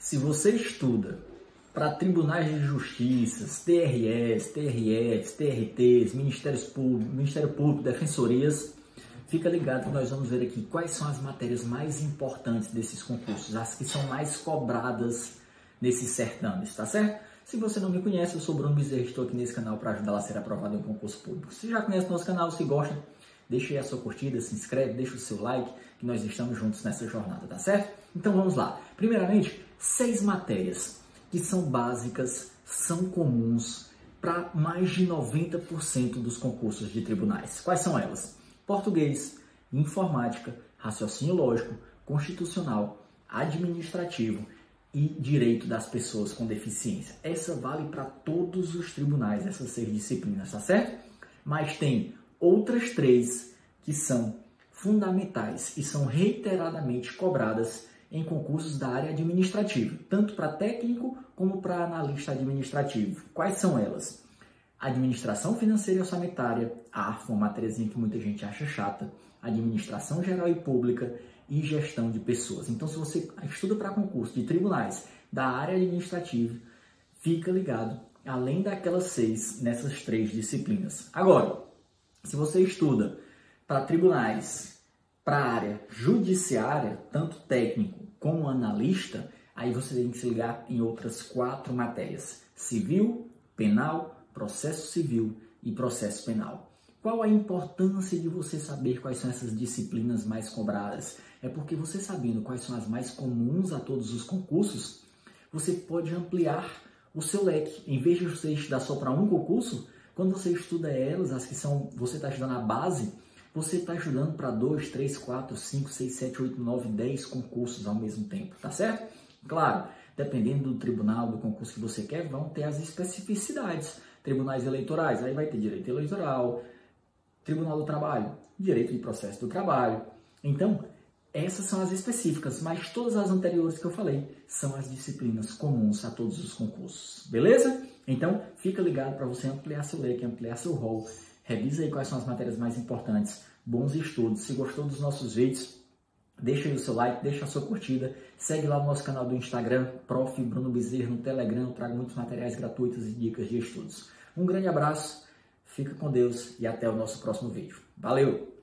Se você estuda para tribunais de justiça, TRS, TRFs, TRTs, Ministérios Públicos, Ministério Público, defensorias, fica ligado que nós vamos ver aqui quais são as matérias mais importantes desses concursos, as que são mais cobradas nesses certames, tá certo? Se você não me conhece, eu sou Bruno Bezerra, estou aqui nesse canal para ajudar a ser aprovado em um concurso público. Se já conhece o nosso canal, se gosta, deixa aí a sua curtida, se inscreve, deixa o seu like, que nós estamos juntos nessa jornada, tá certo? Então vamos lá. Primeiramente, seis matérias que são básicas, são comuns para mais de 90% dos concursos de tribunais. Quais são elas? Português, informática, raciocínio lógico, constitucional, administrativo e direito das pessoas com deficiência. Essa vale para todos os tribunais, essas seis disciplinas, tá certo? Mas tem outras três que são fundamentais e são reiteradamente cobradas em concursos da área administrativa, tanto para técnico como para analista administrativo. Quais são elas? Administração financeira e orçamentária, ARFA, uma matériazinha que muita gente acha chata, administração geral e pública e gestão de pessoas. Então, se você estuda para concurso de tribunais da área administrativa, fica ligado, além daquelas seis, nessas três disciplinas. Agora, se você estuda para tribunais para a área judiciária, tanto técnico como analista, aí você tem que se ligar em outras quatro matérias: civil, penal, processo civil e processo penal. Qual a importância de você saber quais são essas disciplinas mais cobradas? É porque você sabendo quais são as mais comuns a todos os concursos, você pode ampliar o seu leque. Em vez de você estudar só para um concurso, quando você estuda elas, as que são, você está estudando a base, você está ajudando para 2, 3, 4, 5, 6, 7, 8, 9, 10 concursos ao mesmo tempo, tá certo? Claro, dependendo do tribunal, do concurso que você quer, vão ter as especificidades. Tribunais eleitorais, aí vai ter direito eleitoral, Tribunal do Trabalho, direito de processo do trabalho. Então, essas são as específicas, mas todas as anteriores que eu falei são as disciplinas comuns a todos os concursos, beleza? Então, fica ligado para você ampliar seu leque, ampliar seu rol Revisa aí quais são as matérias mais importantes. Bons estudos. Se gostou dos nossos vídeos, deixa aí o seu like, deixa a sua curtida. Segue lá o nosso canal do Instagram, Prof. Bruno Bezerra, no Telegram. Eu trago muitos materiais gratuitos e dicas de estudos. Um grande abraço, fica com Deus e até o nosso próximo vídeo. Valeu!